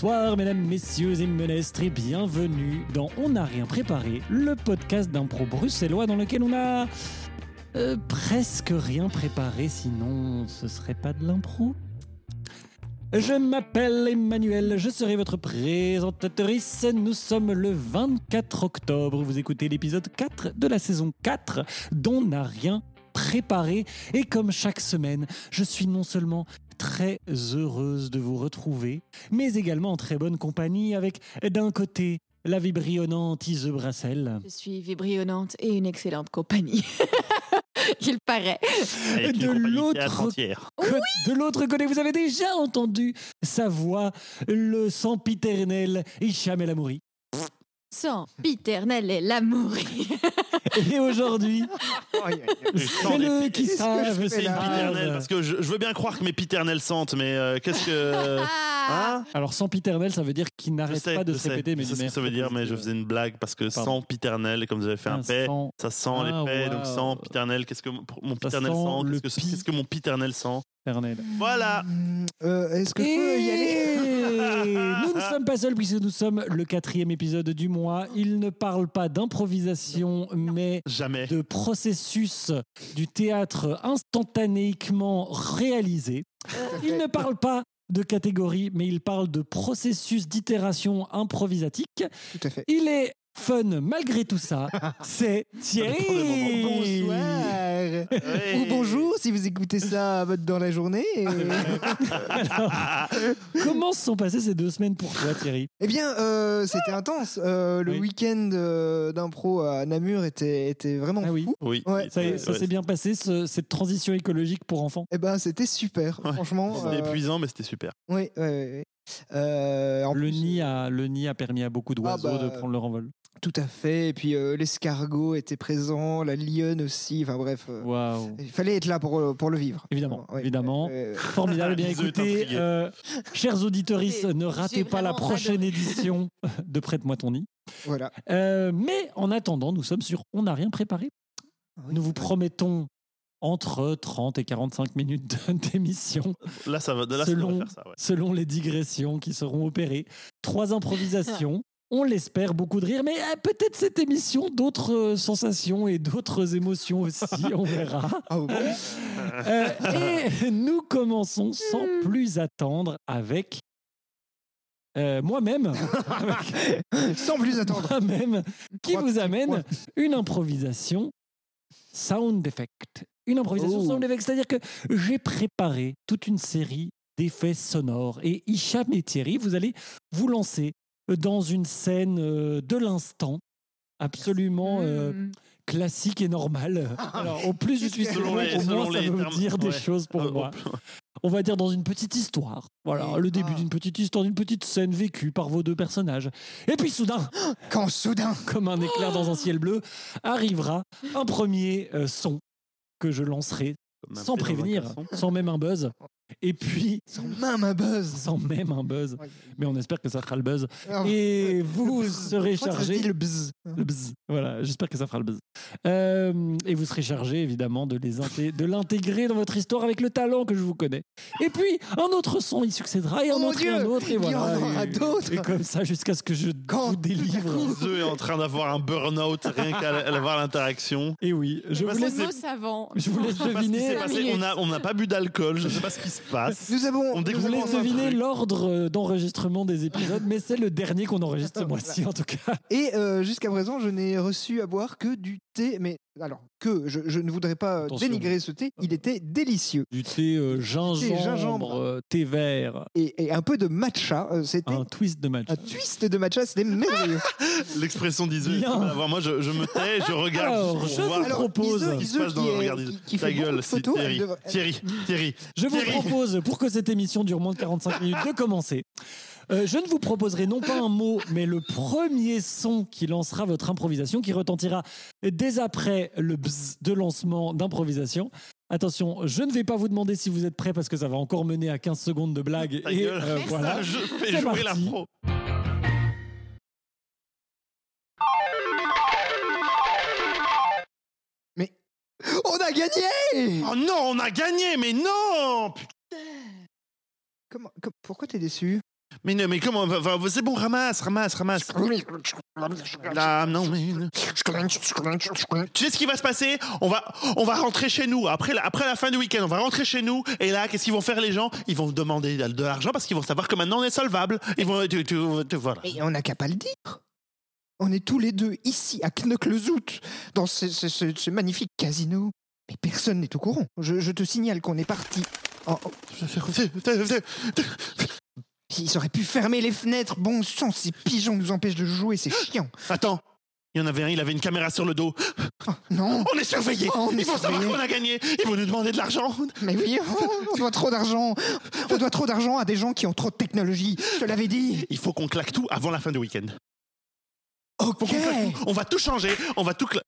Bonsoir mesdames, messieurs et menestres et bienvenue dans On n'a rien préparé, le podcast d'impro bruxellois dans lequel on a euh, presque rien préparé, sinon ce serait pas de l'impro. Je m'appelle Emmanuel, je serai votre présentatrice. Nous sommes le 24 octobre, vous écoutez l'épisode 4 de la saison 4 dont n'a rien préparé. Et comme chaque semaine, je suis non seulement très heureuse de vous retrouver, mais également en très bonne compagnie avec d'un côté la vibrionnante Ise Brassel. Je suis vibrionnante et une excellente compagnie. Il paraît. De l'autre De côté, vous avez déjà entendu sa voix, le sempiternel Hicham El Amouri. Sans piternel et l'amour. Et aujourd'hui, c'est le qui c'est parce que je, je veux bien croire que mes piternelles sentent, mais euh, qu'est-ce que. Ah Alors, sempiternel, ça veut dire qu'il n'arrête pas de je se sais. répéter. Mais Je sais ce que ça veut dire, mais je faisais une blague parce que Pardon. sans piternel, et comme vous avez fait un un paix, sang ça sent Ah, les paix, donc wow. sans piternel, qu'est-ce que mon piternel sent Qu'est-ce que, mon piternel sent? piternel. Voilà Euh, Est-ce que je peux y aller? Nous ne sommes pas seuls puisque nous sommes le quatrième épisode du mois. Il ne parle pas d'improvisation, mais Jamais. de processus du théâtre instantanément réalisé. Il ne parle pas de catégorie, mais il parle de processus d'itération improvisatique. Tout à fait. Il est fun malgré tout ça. C'est Thierry. Bonsoir. Ou bonjour si vous écoutez ça dans la journée. Comment se sont passées ces deux semaines pour toi, Thierry? Eh bien, euh, c'était intense. Euh, le Oui. week-end euh, d'impro à Namur était, était vraiment Ah oui. fou. Oui. Ouais. Ça, ouais. s'est bien passé, ce- cette transition écologique pour enfants? Eh ben, c'était super. Ouais. Franchement. C'était euh, épuisant, mais c'était super. Oui, oui, oui. Euh, en le, plus, nid a, le nid a permis à beaucoup d'oiseaux Ah bah, de prendre leur envol. Tout à fait. Et puis euh, l'escargot était présent, la lionne aussi. Enfin bref, euh, Waouh il fallait être là pour, pour le vivre. Évidemment, Ouais. évidemment. Euh, Formidable, bien Bisous, est écoutez, euh, chers auditeurs, ne ratez pas la prochaine adoré. édition de Prête-moi ton nid. voilà. Euh, mais en attendant, nous sommes sur On n'a rien préparé. Oui. Nous vous promettons entre 30 et 45 minutes d'émission, Là, ça va, là, ça Selon- devrait faire ça. Ouais. selon les digressions qui seront opérées. Trois improvisations. On l'espère, beaucoup de rire, mais euh, peut-être cette émission, d'autres euh, sensations et d'autres émotions aussi, on verra. Ah bon Euh, et nous commençons sans plus attendre avec euh, moi-même, Sans plus attendre. moi-même, qui vous amène une improvisation sound effect. Une improvisation Oh. c'est-à-dire que j'ai préparé toute une série d'effets sonores et Hicham et Thierry, vous allez vous lancer dans une scène euh, de l'instant absolument euh, Mm. classique et normale. Alors, au plus je suis Selon les- au selon moins ça veut termes, dire des ouais. choses pour Euh, moi. On va dire dans une petite histoire. Voilà, Et- le début ah. d'une petite histoire, d'une petite scène vécue par vos deux personnages. Et puis soudain, Quand soudain. comme un éclair dans un ciel bleu, arrivera un premier euh, son que je lancerai sans prévenir, sans même un buzz. Et puis, Sans même un buzz. sans même un buzz. Mais on espère que ça fera le buzz. Ah, Et vous serez je chargé dit le buzz. le bzz. Voilà, j'espère que ça fera le buzz. Euh, et vous serez chargé, évidemment, de les inté- de l'intégrer dans votre histoire avec le talent que je vous connais. Et puis, un autre son y succédera, et un Oh mon autre, et un autre, et il y voilà. en aura Et- d'autres. Et comme ça, jusqu'à ce que je Quand vous délivre. Zeux est en train d'avoir un burn-out rien qu'à voir l'interaction. Et oui, je vous laisse, savant. je vous laisse Je sais pas ce qui deviner. On a- On n'a pas bu d'alcool, je ne sais pas ce qui se passe. Nous avons. On découvre vous avons laisse un deviner truc. l'ordre euh, d'enregistrement des épisodes, mais c'est le dernier qu'on enregistre ce mois-ci, en tout cas. Et euh, jusqu'à présent, je n'ai reçu à boire que du thé. Mais alors, que je, je ne voudrais pas euh, Attention. dénigrer ce thé. Il était délicieux. Du thé euh, gingembre, gingembre. euh, thé vert, Et, et un peu de matcha. euh, C'était un twist de match. un twist de matcha. C'était merveilleux. L'expression à voir. Moi, je, je me tais, je regarde Alors, je vous Alors, propose- qui est- qui- Ta beaucoup gueule, de c'est Thierry. Thierry, Thierry. Je vous propose, pour que cette émission dure moins de 45 minutes, de commencer. Euh, je ne vous proposerai non pas un mot, mais le premier son qui lancera votre improvisation, qui retentira dès après le bzz de lancement d'improvisation. Attention, je ne vais pas vous demander si vous êtes prêts parce que ça va encore mener à 15 secondes de blague. Ta Et gueule. euh, voilà. Je fais jouer parti. l'impro. On a gagné Oh non, on a gagné, mais non Putain. Comment, Pourquoi t'es déçu? Mais non, mais comment va- va- C'est bon, ramasse, ramasse, ramasse. Là, non, mais. Tu sais ce qui va se passer? On va, on va rentrer chez nous. Après la, après la fin du week-end, on va rentrer chez nous. Et là, qu'est-ce qu'ils vont faire les gens? Ils vont demander de l'argent parce qu'ils vont savoir que maintenant on est solvable. Ils vont. tu- tu- tu- voilà. Mais on n'a qu'à pas le dire. On est tous les deux ici à Knock-le-Zout, dans ce, ce- ce- ce magnifique casino. Mais personne n'est au courant. Je, je te signale qu'on est parti. en- en- Ils auraient pu fermer les fenêtres. Bon sang, ces pigeons nous empêchent de jouer, c'est chiant. Attends. Il y en avait un, il avait une caméra sur le dos. Oh, non, On est surveillés. Oh, on est Ils vont savoir qu'on a gagné. Ils vont nous demander de l'argent. mais oui, oh, on doit trop d'argent. On doit trop d'argent à des gens qui ont trop de technologie. Je te l'avais dit. Il faut qu'on claque tout avant la fin du week-end. Ok. Faut qu'on claque tout. On va tout changer. On va tout cla-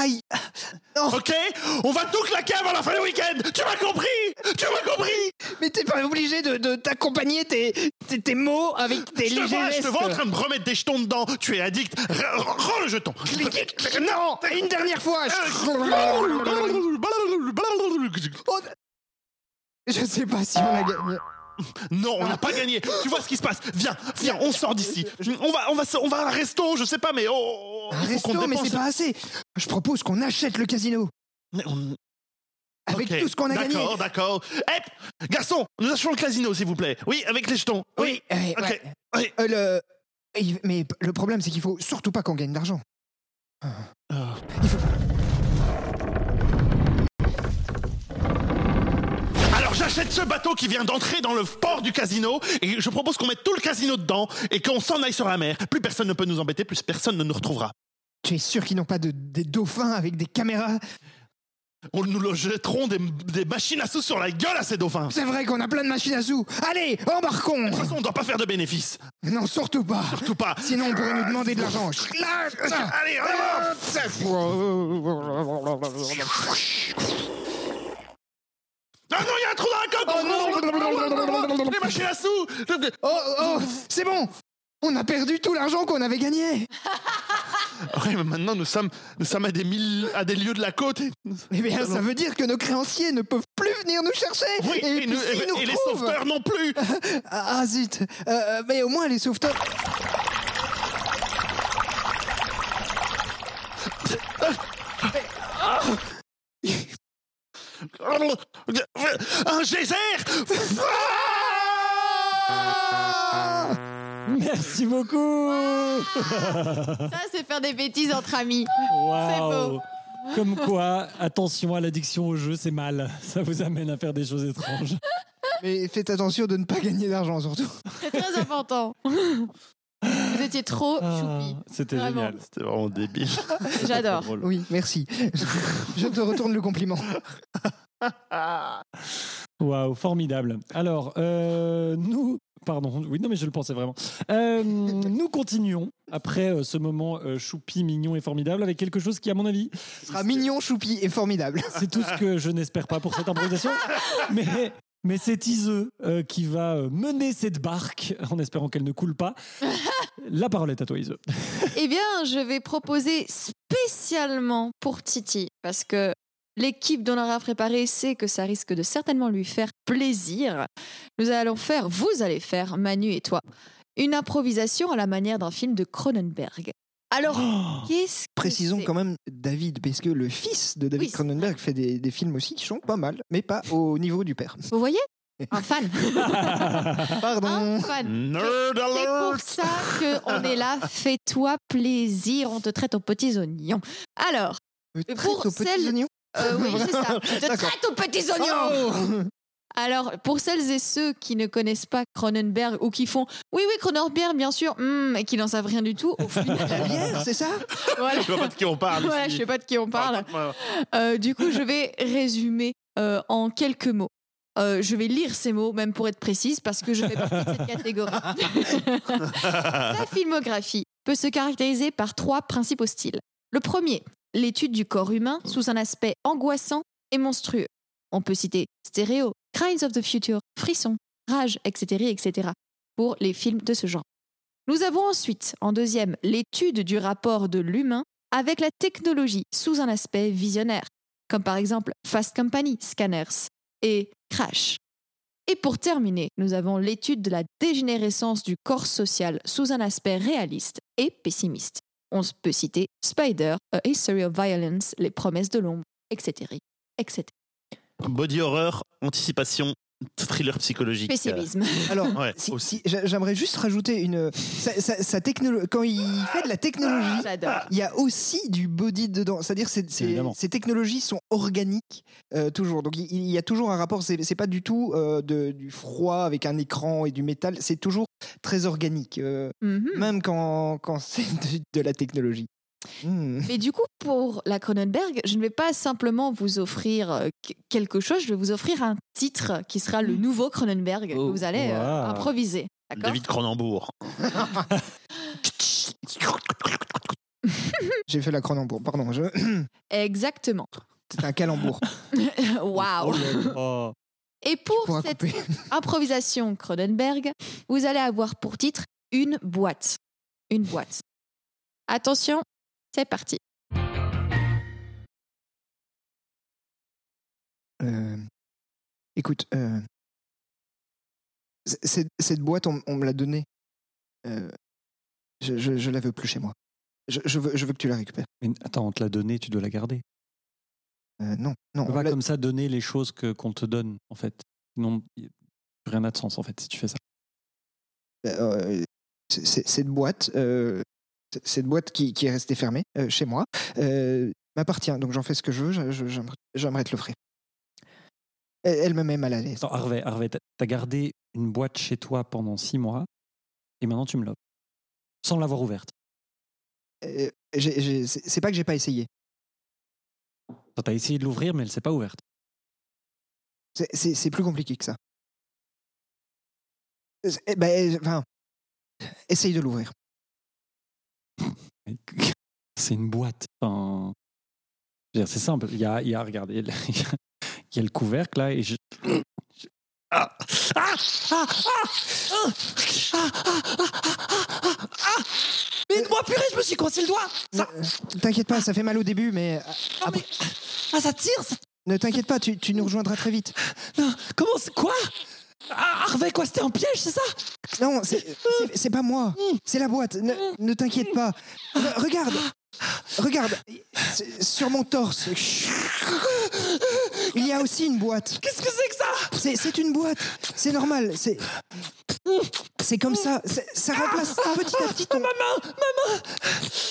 Aïe. Non, Ok On va tout claquer avant la fin du week-end Tu m'as compris Tu m'as compris mais t'es pas obligé de, de t'accompagner tes, tes, tes mots avec tes Je te légers vois, je te vois en train de me remettre des jetons dedans. Tu es addict. Rends le jeton. Non, une dernière fois. Oh, Je sais pas si on a gagné. Non, on n'a pas gagné. Tu vois ce qui se passe. Viens, viens, on sort d'ici. On va, on va, on va à un resto, je sais pas, mais oh, Un faut resto, qu'on mais c'est pas assez. Je propose qu'on achète le casino. Mais on- Avec tout ce qu'on a gagné. D'accord, d'accord. Hé, garçon, nous achetons le casino, s'il vous plaît. Oui, avec les jetons. Oui. euh, Ok. ouais. Oui. Euh, le... Mais le problème, c'est qu'il faut surtout pas qu'on gagne d'argent. Ah. Il faut... j'achète ce bateau qui vient d'entrer dans le port du casino et je propose qu'on mette tout le casino dedans et qu'on s'en aille sur la mer. Plus personne ne peut nous embêter, plus personne ne nous retrouvera. Tu es sûr qu'ils n'ont pas de, des dauphins avec des caméras? On nous le jetterons des, des machines à sous sur la gueule à ces dauphins. De C'est vrai qu'on a plein de machines à sous. Allez, embarquons toute façon, on ne doit pas faire de bénéfices. Non, surtout pas. Surtout pas. Sinon, on pourrait nous demander de l'argent. Allez, on Ah non, il y a un trou dans la coque Oh non Les machines à sous. Oh, oh, c'est bon. On a perdu tout l'argent qu'on avait gagné. Ouais, mais maintenant nous sommes, nous sommes à, des mille, à des lieux de la côte. et- Eh bien, ça veut dire que nos créanciers ne peuvent plus venir nous chercher. Oui, Et, et, puis nous- s'ils et- nous et les sauveteurs non plus. Ah, ah, zut. Euh, Mais au moins, les sauveteurs... Un geyser Merci beaucoup Ça, c'est faire des bêtises entre amis. Waouh Comme quoi, attention à l'addiction au jeu, c'est mal. Ça vous amène à faire des choses étranges. Mais faites attention de ne pas gagner d'argent, surtout. C'est très important. Vous étiez trop Ah, choupi. C'était Vraiment. génial. C'était vraiment débile. J'adore. Oui, merci. Je te retourne le compliment. Waouh, formidable. Alors, euh, nous. Pardon, oui, non, mais je le pensais vraiment. Euh, nous continuons après euh, ce moment euh, choupi, mignon et formidable avec quelque chose qui, à mon avis, Ce sera mignon, choupi et formidable. c'est tout ce que je n'espère pas pour cette improvisation. Mais, mais c'est Iseux euh, qui va euh, mener cette barque en espérant qu'elle ne coule pas. La parole est à toi, Iseux. Eh bien, je vais proposer spécialement pour Titi, parce que l'équipe d'Honneur préparé sait que ça risque de certainement lui faire plaisir. Nous allons faire, vous allez faire, Manu et toi, une improvisation à la manière d'un film de Cronenberg. Alors, Oh, qu'est-ce que Précisons c'est quand même David, parce que le fils de David Oui, Cronenberg fait des, des films aussi qui sont pas mal, mais pas au niveau du père. Vous voyez? Un fan. Pardon. Un fan. Nerd C'est pour ça qu'on est là. Fais-toi plaisir, on te traite aux petits oignons. Alors, pour aux petits celle- oignons. euh, oui, c'est ça. On te traite aux petits oignons. Oh Alors, pour celles et ceux qui ne connaissent pas Cronenberg ou qui font oui, oui, Cronenberg, bien sûr, hum, et qui n'en savent rien du tout, au final, La bière, c'est ça? Voilà. Je vois pas de qui on parle. Voilà, ici. je sais pas de qui on parle. Euh, du coup, je vais résumer euh, en quelques mots. Euh, je vais lire ces mots, même pour être précise, parce que je fais partie de cette catégorie. Sa filmographie peut se caractériser par trois principaux styles. Le premier, l'étude du corps humain sous un aspect angoissant et monstrueux. On peut citer Stéréo, Crimes of the Future, Frisson, Rage, etc., etc. pour les films de ce genre. Nous avons ensuite, en deuxième, l'étude du rapport de l'humain avec la technologie sous un aspect visionnaire, comme par exemple Fast Company, Scanners, et Crash. Et pour terminer, nous avons l'étude de la dégénérescence du corps social sous un aspect réaliste et pessimiste. On peut citer Spider, A History of Violence, Les promesses de l'ombre, etc. etc. Body horror, anticipation, thriller psychologique. Pessimisme. Alors, Ouais, si- j'aimerais juste rajouter une. sa- sa- sa technolo- Quand il fait de la technologie, J'adore. il y a aussi du body dedans. C'est-à-dire Évidemment. ces technologies sont organiques euh, toujours. Donc il, y a toujours un rapport. C'est c'est pas du tout euh, de- du froid avec un écran et du métal. C'est toujours très organique, euh, Mhm. même quand, quand c'est de, de la technologie. Hmm. Mais du coup, pour la Cronenberg, je ne vais pas simplement vous offrir euh, qu- quelque chose, je vais vous offrir un titre qui sera le nouveau Cronenberg que Oh, vous allez euh, wow. improviser. D'accord? David Cronenbourg. J'ai fait la Cronenbourg. Pardon, je... Exactement. c'est un calembour. Waouh Oh. Et pour cette improvisation Cronenberg, vous allez avoir pour titre une boîte. Une boîte. Attention, c'est parti. Euh, écoute, euh, cette, cette boîte, on, on me l'a donnée. Euh, je, je, je la veux plus chez moi. Je, je veux, je veux que tu la récupères. Mais attends, on te l'a donné, tu dois la garder. Euh, non, non. On peut on pas comme ça donner les choses que qu'on te donne, en fait. Sinon, rien n'a de sens, en fait, si tu fais ça. euh, c'est- c'est- cette boîte, euh, cette boîte qui, qui est restée fermée euh, chez moi, euh, m'appartient. Donc j'en fais ce que je veux. J'aimerais te l'offrir. Elle, elle me met mal à l'aise. Attends, Harvey, Harvey, t'as gardé une boîte chez toi pendant six mois, et maintenant tu me l'offres. Sans l'avoir ouverte. Euh, c'est pas que j'ai pas essayé. T'as essayé de l'ouvrir, mais elle s'est pas ouverte. C'est- plus compliqué que ça. Eh ben, enfin, essaye de l'ouvrir. C'est une boîte. Enfin, je veux dire, c'est simple. Il y a, il y a, regardez, il y a, il y a le couvercle là, et je. Ah Ah Ah Ah Ah Ah Ah Mais moi, purée, je me suis coincé le doigt Ne ne t'inquiète pas, ça fait mal au début, mais euh, Non, mais- Ah, ça tire ça- ne t'inquiète pas, tu, tu nous rejoindras très vite. Non, Comment c'est Quoi? Ah, Harvey, quoi C'était un piège, c'est ça? Non, c'est c'est- c'est pas moi, c'est la boîte. Ne, ne t'inquiète pas. Re- regarde, regarde, c'est- sur mon torse. Il y a aussi une boîte. Qu'est-ce que c'est que ça? C'est c'est une boîte, c'est normal. C'est c'est comme ça. c'est- Ça remplace petit à petit ton. Ma main Ma main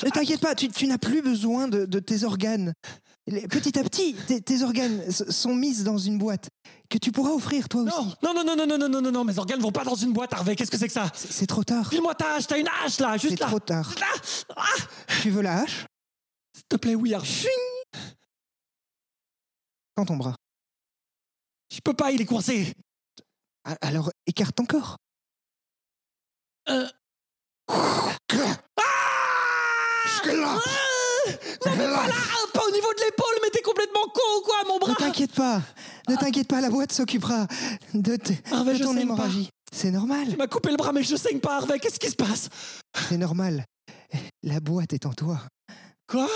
Ne t'inquiète pas, tu, tu n'as plus besoin de, de tes organes. Petit à petit, tes, tes organes sont mis dans une boîte que tu pourras offrir toi aussi. Non, non, non, non, non, non, non, non, non, mes organes vont pas dans une boîte, Harvey. Qu'est-ce que c'est que ça C'est c'est trop tard. File-moi ta hache, t'as une hache là, C'est juste là. trop tard. Là Ah Tu veux la hache? S'il te plaît, oui, Harvey. Tends ton bras. Je peux pas, il est coincé. Alors écarte ton corps. Euh. Ah Non, mais pas là Pas au niveau de l'épaule, mais t'es complètement con ou quoi, mon Ne bras t'inquiète pas. Ne t'inquiète pas, la boîte s'occupera de, te- Harvey, de je ton saigne pas. hémorragie. C'est normal. Tu m'as coupé le bras, mais je saigne pas, Harvey. Qu'est-ce qui se passe? C'est normal. La boîte est en toi. Quoi?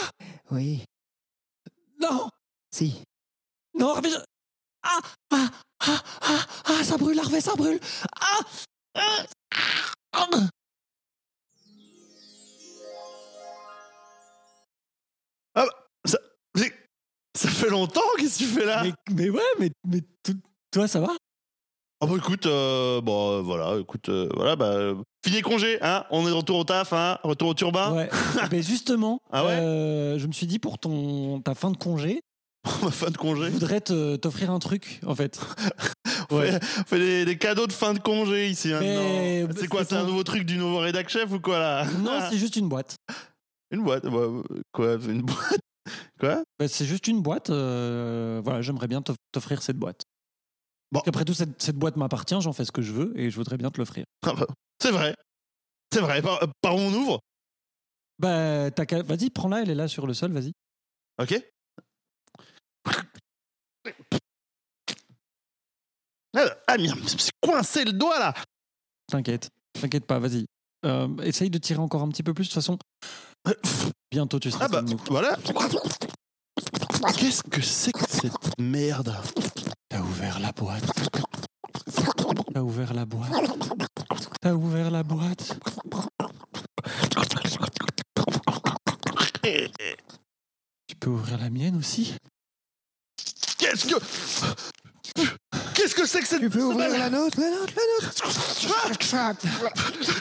Oui. Non Si. Non, Harvey, je... Ah Ah Ah Ah Ah Ça brûle, Harvey, ça brûle Ah Ah Ah C'est- Ça fait longtemps, qu'est-ce que tu fais là? Mais, mais ouais, mais, mais toi, ça va? Ah bah écoute, euh, bon euh, voilà, écoute, euh, voilà, bah fini congé, hein On est de retour au taf, hein Retour au turbin, Ouais. mais justement, Ah ouais? euh, je me suis dit pour ton ta fin de congé, ma fin de congé. je voudrais t'offrir un truc, en fait. On fait, on fait des, des cadeaux de fin de congé ici Mais- maintenant. C'est quoi, c'est un nouveau truc du nouveau rédac chef ou quoi là? Non, c'est juste une boîte. Une boîte, bah, euh, quoi, une boîte? Quoi? Bah, c'est juste une boîte. euh, voilà, j'aimerais bien t'off- t'offrir cette boîte. Bon. Après tout, cette, cette boîte m'appartient, j'en fais ce que je veux et je voudrais bien te l'offrir. Ah bah, C'est vrai, c'est vrai, par, euh, par où on ouvre? Bah, t'as vas-y, prends-la, elle est là sur le sol, vas-y. Ok Ah, Ah merde, c'est coincé le doigt là T'inquiète, t'inquiète pas, vas-y. Euh, essaye de tirer encore un petit peu plus, de toute façon. Bientôt, tu seras Ah bah comme nous. voilà Qu'est-ce que c'est que cette merde? T'as ouvert la boîte. T'as ouvert la boîte. T'as ouvert la boîte. Tu peux ouvrir la mienne aussi? Qu'est-ce que. Qu'est-ce que c'est que cette. Tu peux ouvrir la nôtre, la nôtre, la nôtre.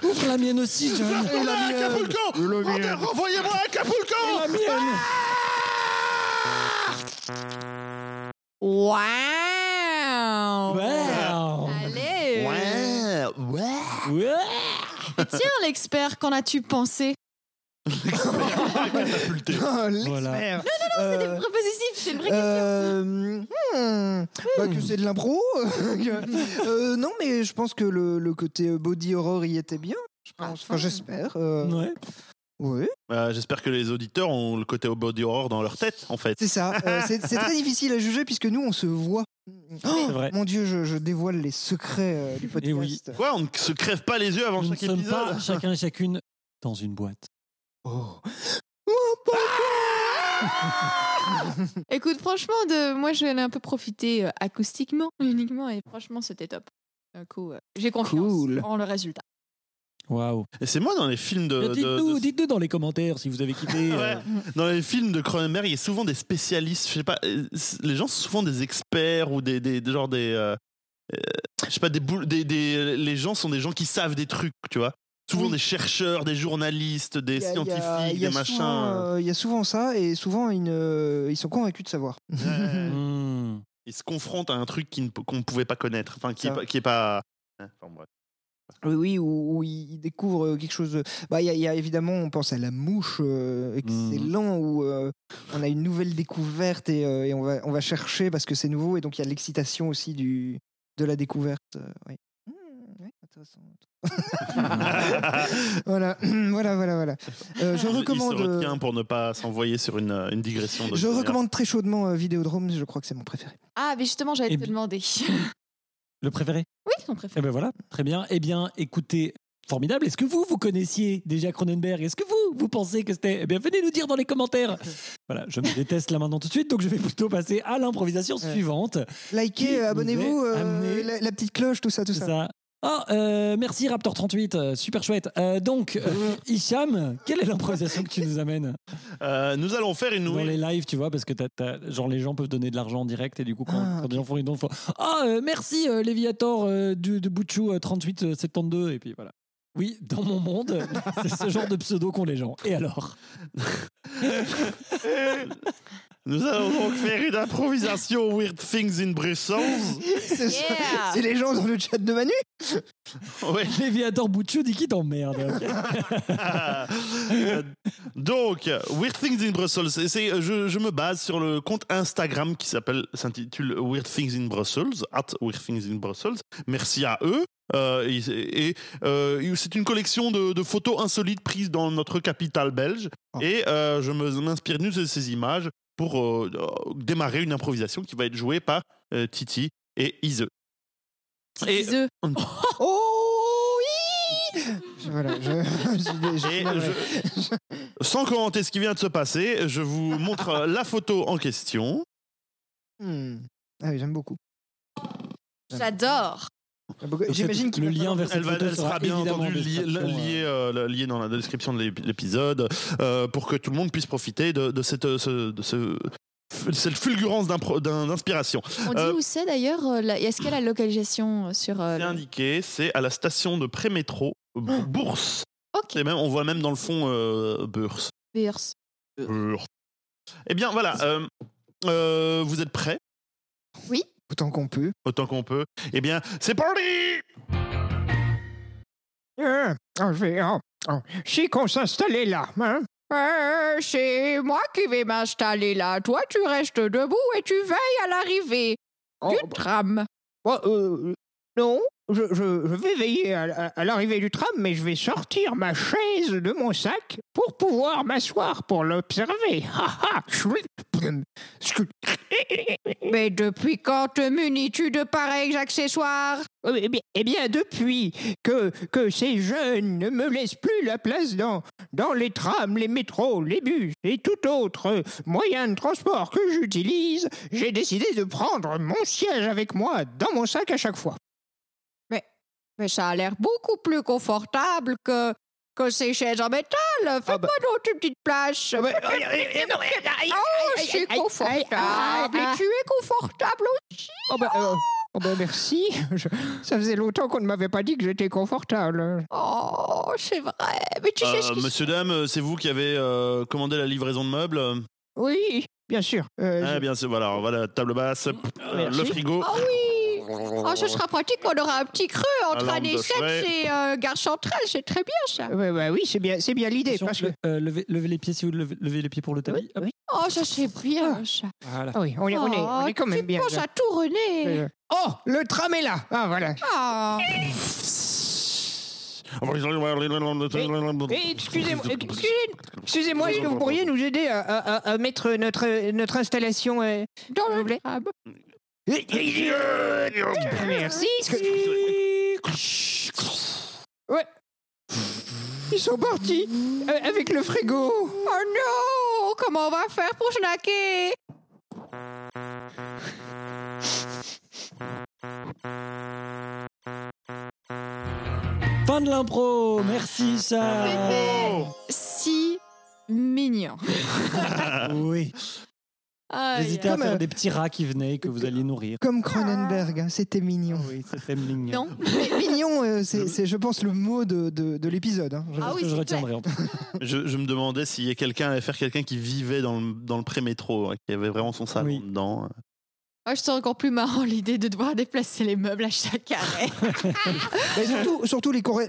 Ouvre la mienne aussi, John. Et la Acapulco Renvoyez- Renvoyez-moi Acapulco La mienne. Waouh Wow. Allez Ouais, ouais. Ouais. Et Tiens, l'expert, qu'en as-tu pensé? Catapulté. Oh, l'expert. Voilà. C'est des propositifs, c'est une vraie question. Euh, hmm, bah, que c'est de l'impro. Euh, non, mais je pense que le, le côté body horror y était bien. Je pense. Enfin, j'espère. Euh, Ouais. oui, Euh, J'espère que les auditeurs ont le côté body horror dans leur tête, en fait. c'est ça. Euh, c'est c'est très difficile à juger puisque nous, on se voit. Oh, vrai. Mon Dieu, je, je dévoile les secrets euh, du podcast. Eh oui. Quoi On ne se crève pas les yeux avant Nous ne chaque sommes épisode pas chacun et chacune dans une boîte. Oh. Écoute, franchement, de... moi, je l'ai un peu profité euh, acoustiquement uniquement et franchement, c'était top. Du coup, euh, j'ai confiance Cool. en le résultat. Waouh. Et c'est moi dans les films de, de- Dites-nous de- dites-nous dans les commentaires si vous avez quitté. euh, Ouais. dans les films de Cronenberg, il y a souvent des spécialistes. Je sais pas, euh, c- les gens sont souvent des experts ou des, des, des euh, euh, je sais pas, des, boule- des, des- les gens sont des gens qui savent des trucs, tu vois. Souvent Oui. des chercheurs, des journalistes, des Il y a- il y a- scientifiques, il y a des machins. souvent, euh, Il y a souvent ça et souvent ils, sont convaincus de savoir. Ouais. hmm. Ils se confrontent à un truc ne qu'on ne pouvait pas connaître, enfin qui est Ça. pas, qui est pas. Ouais, enfin, bref. Oui, oui, où, où ils découvrent euh, quelque chose. de- Bah, il y, a- il y a évidemment, on pense à la mouche, euh, excellent, où euh, on a une nouvelle découverte et, euh, et on, va, on va chercher parce que c'est nouveau et donc il y a l'excitation aussi du, de la découverte. euh, oui. Voilà, voilà, voilà, voilà. Euh, je recommande. Il se euh, retient pour ne pas s'envoyer sur une, une digression. Je recommande très chaudement euh, Vidéodrome, je crois que c'est mon préféré. Ah, mais justement, j'allais Eh te bien- demander. Le préféré? Oui, ton préféré. Eh ben voilà, très bien. Eh bien, écoutez, formidable. Est-ce que vous, vous connaissiez déjà Cronenberg? Est-ce que vous, vous pensez que c'était? Eh bien, venez nous dire dans les commentaires. Voilà, je me déteste là maintenant tout de suite, donc je vais plutôt passer à l'improvisation suivante. Likez, euh, abonnez-vous, euh, la, la petite cloche, tout ça, tout ça. Oh, euh, merci Raptor38, euh, super chouette. Euh, donc, euh, Hicham, quelle est l'improvisation que tu nous amènes Euh, nous allons faire une dans nouvelle. les lives, tu vois, parce que t'as- t'as- genre les gens peuvent donner de l'argent en direct et du coup quand, Ah, quand des gens font une don, faut ah euh, merci euh, Léviator euh, du, de Bouchou euh, 3872 et puis voilà. Oui, dans mon monde, c'est ce genre de pseudo qu'ont les gens. Et alors? Nous allons donc faire une improvisation Weird Things in Brussels. C'est ça. Yeah. C'est les gens dans le chat de Manu Ouais. Léviator Bouchou dit qu'il t'emmerde. ok. Euh, Donc, Weird Things in Brussels. c'est- c'est- je, je me base sur le compte Instagram qui s'appelle, s'intitule Weird Things in Brussels, at Weird Things in Brussels. Merci à eux. Euh, et et, euh, c'est une collection de, de photos insolites prises dans notre capitale belge. Oh. Et euh, je me- m'inspire de ces, ces images pour euh, euh, démarrer une improvisation qui va être jouée par euh, Titi et Ise. Et- Biseux. Oh oui Voilà, je, je, je- Et je- je- sans commenter ce qui vient de se passer, je vous montre la photo en question. Hmm. Ah oui, j'aime beaucoup. J'adore. Beaucoup. J'imagine qu'il le lien vers cette Elle, va, photo elle sera bien entendu euh, liée dans la description de l'ép- l'épisode euh, pour que tout le monde puisse profiter de, de cette, euh, ce- de ce- cette fulgurance d'inspiration. On dit Euh, où c'est d'ailleurs Est-ce qu'il y a la localisation sur. euh, C'est le- indiqué, c'est à la station de pré-métro B- Bourse. Ok. Et même, on voit même dans le fond euh, Bourse. Beers. Bourse. Eh bien voilà, euh, euh, vous êtes prêts? Autant qu'on peut. autant qu'on peut. Eh bien, c'est parti Euh, je vais, oh, oh, c'est qu'on s'installait là, hein? Euh, c'est moi qui vais m'installer là. Toi, tu restes debout et tu veilles à l'arrivée Oh, du tram. bah, euh, non, je, je- je vais veiller à, à- à l'arrivée du tram, mais je vais sortir ma chaise de mon sac pour pouvoir m'asseoir pour l'observer. Ha, ha. Mais depuis quand te munis-tu de pareils accessoires? Eh bien, eh bien, depuis que, que ces jeunes ne me laissent plus la place dans, dans les trams, les métros, les bus et tout autre moyen de transport que j'utilise, j'ai décidé de prendre mon siège avec moi dans mon sac à chaque fois. Mais ça a l'air beaucoup plus confortable que, que ces chaises en métal. Fais-moi bah. donc une petite place. Ah bah, Oh, je suis confortable. Et tu es confortable aussi. Oh bah, euh, oh bah, merci. Je- ça faisait longtemps qu'on ne m'avait pas dit que j'étais confortable. Oh, c'est vrai. Mais tu sais ce Euh, qui monsieur, dame, euh, c'est vous qui avez euh, commandé la livraison de meubles? Oui, bien sûr. Euh, Ah, je- bien sûr, voilà, voilà, table basse, euh, Merci. le frigo. Ah oui Oh, ce sera pratique, on aura un petit creux entre année de 7 chevet. et euh, Gare Centrale, c'est très bien ça. Ouais, bah oui, c'est bien, c'est bien l'idée. Parce que... le- euh, levez, levez les pieds si vous levez, levez les pieds pour le tapis. Oui. Oh, ça c'est bien ça. Voilà. Ah oui, on est, on est, on est quand Oh, même tu bien. penses à tout, René. Euh, Oh, le tram est là. Ah voilà. Ah. Eh, excusez-moi, excusez- excusez-moi, est-ce que vous pourriez nous aider à, à- à- à mettre notre, notre installation euh, Dans le. Merci. Ouais. Ils sont partis euh, avec le frigo. Oh non Comment on va faire pour snacker? Fin de l'impro. Merci, ça. Si mignon. Oui. Aïe. N'hésitez à faire euh, des petits rats qui venaient et que vous alliez nourrir. Comme Cronenberg, hein, c'était mignon. Oui, c'était mignon. Non. Mais mignon, euh, c'est, je pense, le mot de, de, de l'épisode. hein. Je- Ah oui, que je retiendrai en. Je, je me demandais s'il y a quelqu'un allait faire quelqu'un qui vivait dans le, dans le pré-métro, hein, qui avait vraiment son salon Oui. dedans. Moi, je trouve encore plus marrant l'idée de devoir déplacer les meubles à chaque arrêt. Mais surtout, surtout les, corre-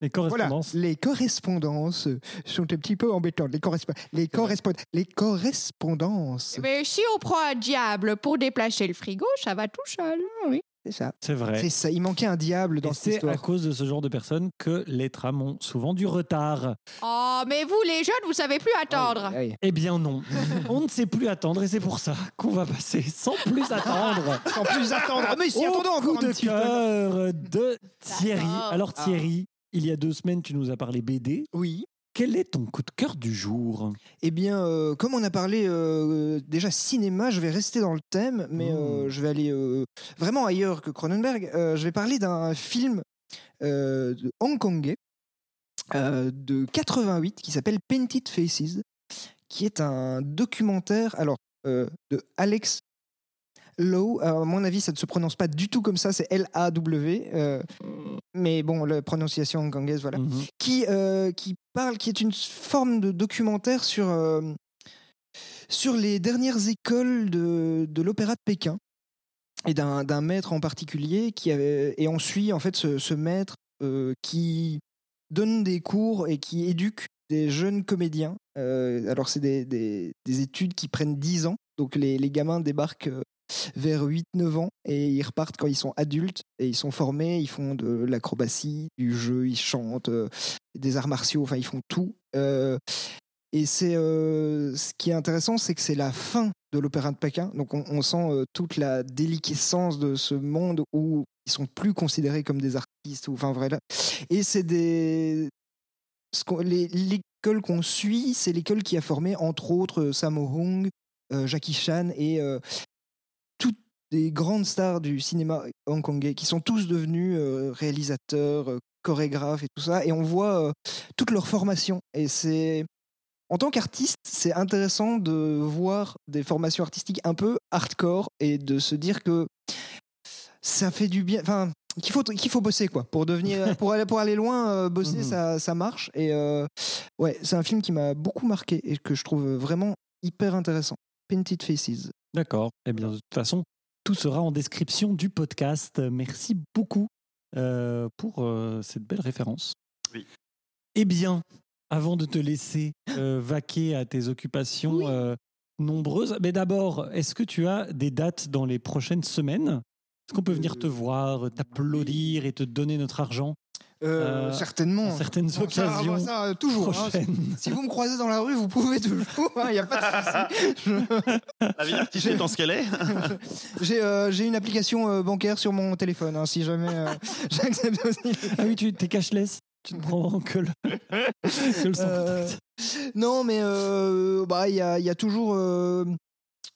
les correspondances. ah, Les Voilà, correspondances. les correspondances sont un petit peu embêtantes. Les, correspo- les, correspond- les correspondances. Mais si on prend un diable pour déplacer le frigo, ça va tout seul. Oui, c'est ça. C'est vrai. C'est ça. Il manquait un diable dans Et cette c'est à histoire. cause de ce genre de personnes que les trams ont souvent du retard. Oh, mais vous, les jeunes, vous savez plus attendre. Aïe, aïe. Eh bien non, on ne sait plus attendre et c'est pour ça qu'on va passer sans plus attendre Sans plus attendre. Ah, mais si, attendons encore coup un de petit peu. cœur de Thierry. Alors Thierry, il y a deux semaines, tu nous as parlé BD. Oui. Quel est ton coup de cœur du jour? Eh bien, euh, comme on a parlé euh, déjà cinéma, je vais rester dans le thème, mais Mmh. euh, je vais aller vraiment ailleurs que Cronenberg. Je vais parler d'un film de hongkongais de 88 qui s'appelle Painted Faces, qui est un documentaire alors de Alex Alors, à mon avis, ça ne se prononce pas du tout comme ça, c'est L-A-W. euh, mais bon, la prononciation hongkongaise, voilà Mhm. qui, euh, qui parle, qui est une forme de documentaire sur, euh, sur les dernières écoles de, de l'opéra de Pékin et d'un maître en particulier qui avait, et on suit en fait ce, ce maître qui donne des cours et qui éduque des jeunes comédiens. Euh, alors c'est des, des- des études qui prennent 10 ans, donc les, les gamins débarquent vers 8-9 ans et ils repartent quand ils sont adultes et ils sont formés, ils font de l'acrobatie, du jeu, ils chantent, euh, des arts martiaux, enfin ils font tout. Euh, et c'est euh, ce qui est intéressant, c'est que c'est la fin de l'opéra de Pékin. Donc on, sent toute la déliquescence de ce monde où ils sont plus considérés comme des artistes. Ou, enfin voilà. Et c'est des l'école qu'on suit, c'est l'école qui a formé entre autres Sammo Hung, Jackie Chan et des grandes stars du cinéma hongkongais qui sont tous devenus euh, réalisateurs, euh, chorégraphes et tout ça. Et on voit euh, toute leur formation. Et c'est en tant qu'artiste, c'est intéressant de voir des formations artistiques un peu hardcore et de se dire que ça fait du bien. Enfin, qu'il faut qu'il faut bosser quoi pour devenir pour aller pour aller loin euh, bosser Mhm. ça ça marche et ouais c'est un film qui m'a beaucoup marqué et que je trouve vraiment hyper intéressant Painted Faces D'accord. Eh bien, de toute façon, tout sera en description du podcast. Merci beaucoup euh, pour euh, cette belle référence. Oui. Eh bien, avant de te laisser euh, vaquer à tes occupations Oui. euh, nombreuses, mais d'abord, est-ce que tu as des dates dans les prochaines semaines? Est-ce qu'on peut venir te voir, t'applaudir et te donner notre argent? Euh, Euh, certainement. en certaines Bon, ça, occasions ça, toujours. hein. Si vous me croisez dans la rue, vous pouvez toujours. Il n'y a pas de souci. Je- La vie artistique étant ce qu'elle est. J'ai euh, j'ai une application euh, bancaire sur mon téléphone. hein, si jamais euh, j'accepte aussi. Ah oui, tu es cashless. Tu ne prends que le, que le sans Euh, contact. Non, mais euh, bah, il y, a, il y a toujours euh,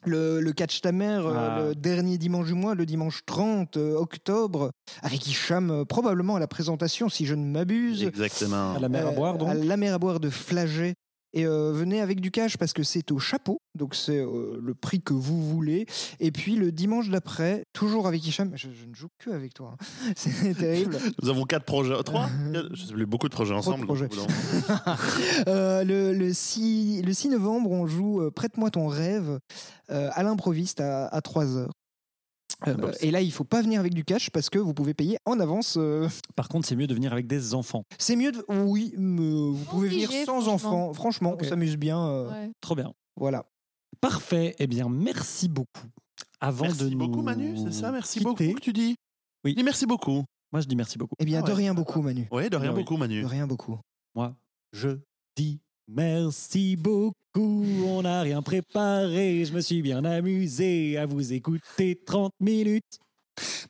le, le catch ta mère euh, Ah. le dernier dimanche du mois, le dimanche 30 euh, octobre, avec Hicham euh, probablement à la présentation, si je ne m'abuse. Exactement. À la mer à boire, donc. À la mer à boire de Flagey. Et euh, venez avec du cash parce que c'est au chapeau, donc c'est euh, le prix que vous voulez. Et puis le dimanche d'après, toujours avec Hicham, je, je ne joue que avec toi, hein. c'est terrible. Nous avons quatre projets. Trois Quatre- Je sais plus, beaucoup de projets de ensemble. projets. Euh, le, le 6, le 6 novembre, on joue euh, Prête-moi ton rêve euh, à l'improviste à, à 3h. bah, et là, il faut pas venir avec du cash parce que vous pouvez payer en avance. euh. Par contre, c'est mieux de venir avec des enfants. C'est mieux de. Oui, mais vous pouvez Obligé, venir sans enfants. Franchement, Ok. on s'amuse bien. euh, Ouais. Trop bien. Voilà. Parfait. Eh bien, merci beaucoup. Avant de Merci nous beaucoup, Manu, c'est ça Merci quitter, beaucoup que tu dis. Oui. Dis merci beaucoup. Moi, je dis merci beaucoup. Eh bien, Ah de rien beaucoup, Manu. Ouais, de rien Ah oui. beaucoup, Manu. De rien beaucoup. Moi, je dis merci beaucoup. On n'a rien préparé. Je me suis bien amusé à vous écouter 30 minutes.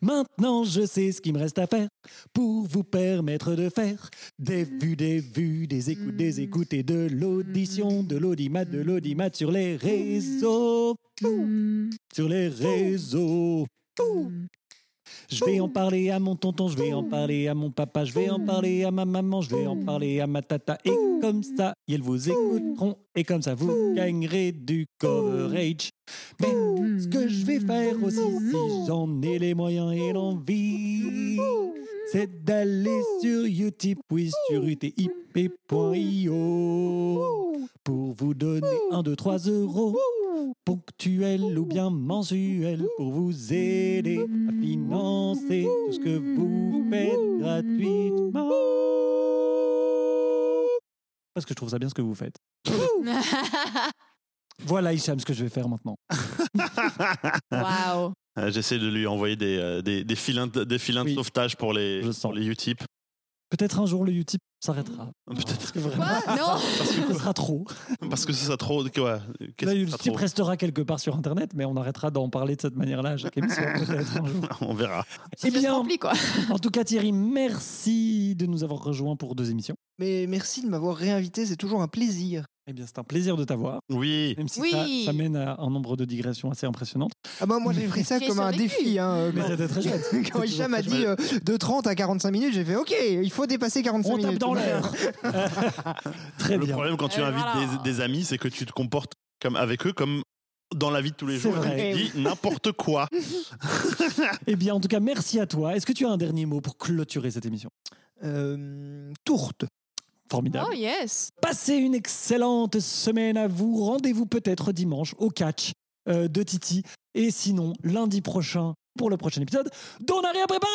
Maintenant, je sais ce qu'il me reste à faire pour vous permettre de faire des vues, des vues, des écoutes, des écoutes et de l'audition, de l'audimat, de l'audimat sur les réseaux. Mm. Sur les réseaux. Je vais en parler à mon tonton, je vais en parler à mon papa, je vais en parler à ma maman, je vais en parler à ma tata. Et comme ça, ils vous écouteront. Et comme ça, vous gagnerez du coverage. Mais ce que je vais faire aussi, si j'en ai les moyens et l'envie, c'est d'aller sur Utip, sur utip.io pour vous donner 1, 2, 3 euros ponctuel ou bien mensuel pour vous aider à financer tout ce que vous faites gratuitement. Parce que je trouve ça bien ce que vous faites. Voilà, Hicham, ce que je vais faire maintenant. Waouh. Euh, J'essaie de lui envoyer des, euh, des, des filins, de- des filins de Oui. sauvetage pour les, Je sens. pour les Utip. Peut-être un jour le Utip s'arrêtera. Peut-être Parce que vraiment, Quoi? Non. ce sera trop. parce que ce sera trop. Qu'est-ce Là, que le ce sera Utip trop? restera quelque part sur Internet, mais on arrêtera d'en parler de cette manière-là à chaque émission, peut-être un jour. On verra. Eh bien, rempli quoi. en tout cas, Thierry, merci de nous avoir rejoints pour deux émissions. Mais merci de m'avoir réinvité, c'est toujours un plaisir. Eh bien, c'est un plaisir de t'avoir, Oui. même si Oui. ça, ça mène à un nombre de digressions assez impressionnantes. Ah bah moi j'ai pris ça comme un défi. Hein, euh, Mais quand- c'était très chouette. Quand Hicham a dit euh, de 30 à 45 minutes, j'ai fait OK, il faut dépasser 45 On minutes. tape dans l'air. Très Le bien. problème quand tu Et invites voilà. des, des amis, c'est que tu te comportes comme avec eux comme dans la vie de tous les C'est jours. vrai. Tu dis n'importe quoi. Eh bien, en tout cas, merci à toi. Est-ce que tu as un dernier mot pour clôturer cette émission? Euh, tourte. Formidable. Oh yes. Passez une excellente semaine à vous. Rendez-vous peut-être dimanche au catch euh, de Titi. Et sinon, lundi prochain, pour le prochain épisode, dont on n'a rien préparé